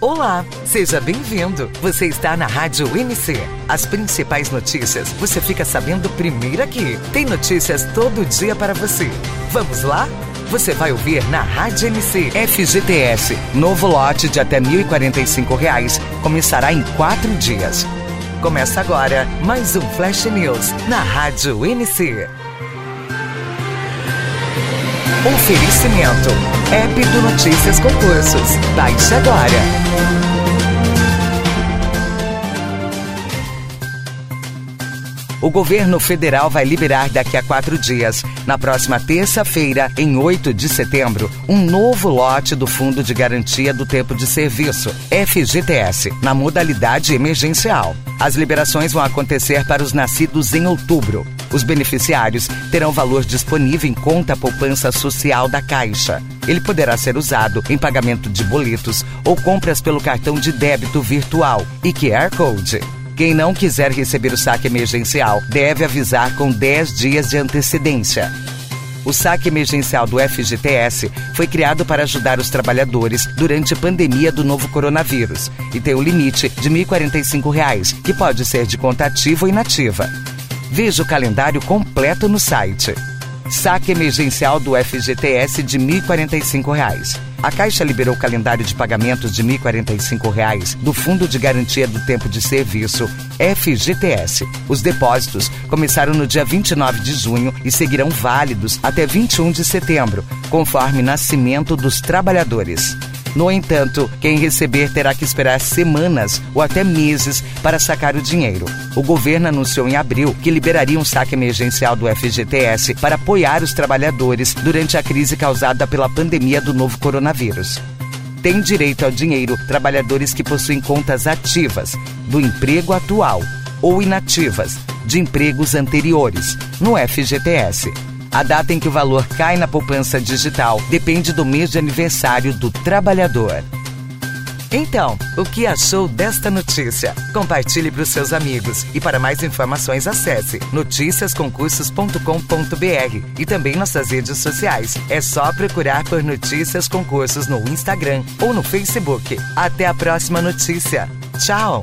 Olá, seja bem-vindo. Você está na Rádio MC. As principais notícias você fica sabendo primeiro aqui. Tem notícias todo dia para você. Vamos lá? Você vai ouvir na Rádio MC FGTS. Novo lote de até 1.045 reais começará em quatro dias. Começa agora mais um Flash News na Rádio MC. Oferecimento. App do Notícias Concursos. Baixe agora. O governo federal vai liberar daqui a quatro dias, na próxima terça-feira, em 8 de setembro, um novo lote do Fundo de Garantia do Tempo de Serviço, FGTS, na modalidade emergencial. As liberações vão acontecer para os nascidos em outubro. Os beneficiários terão valor disponível em conta poupança social da Caixa. Ele poderá ser usado em pagamento de boletos ou compras pelo cartão de débito virtual e QR Code. Quem não quiser receber o saque emergencial deve avisar com 10 dias de antecedência. O saque emergencial do FGTS foi criado para ajudar os trabalhadores durante a pandemia do novo coronavírus e tem o um limite de R$ 1.045, que pode ser de conta ativa ou inativa. Veja o calendário completo no site. Saque emergencial do FGTS de R$ 1.045. A Caixa liberou o calendário de pagamentos de R$ 1.045 do Fundo de Garantia do Tempo de Serviço, FGTS. Os depósitos começaram no dia 29 de junho e seguirão válidos até 21 de setembro, conforme nascimento dos trabalhadores. No entanto, quem receber terá que esperar semanas ou até meses para sacar o dinheiro. O governo anunciou em abril que liberaria um saque emergencial do FGTS para apoiar os trabalhadores durante a crise causada pela pandemia do novo coronavírus. Tem direito ao dinheiro trabalhadores que possuem contas ativas do emprego atual ou inativas de empregos anteriores no FGTS. A data em que o valor cai na poupança digital depende do mês de aniversário do trabalhador. Então, o que achou desta notícia? Compartilhe para os seus amigos e para mais informações acesse noticiasconcursos.com.br e também nossas redes sociais. É só procurar por Notícias Concursos no Instagram ou no Facebook. Até a próxima notícia. Tchau!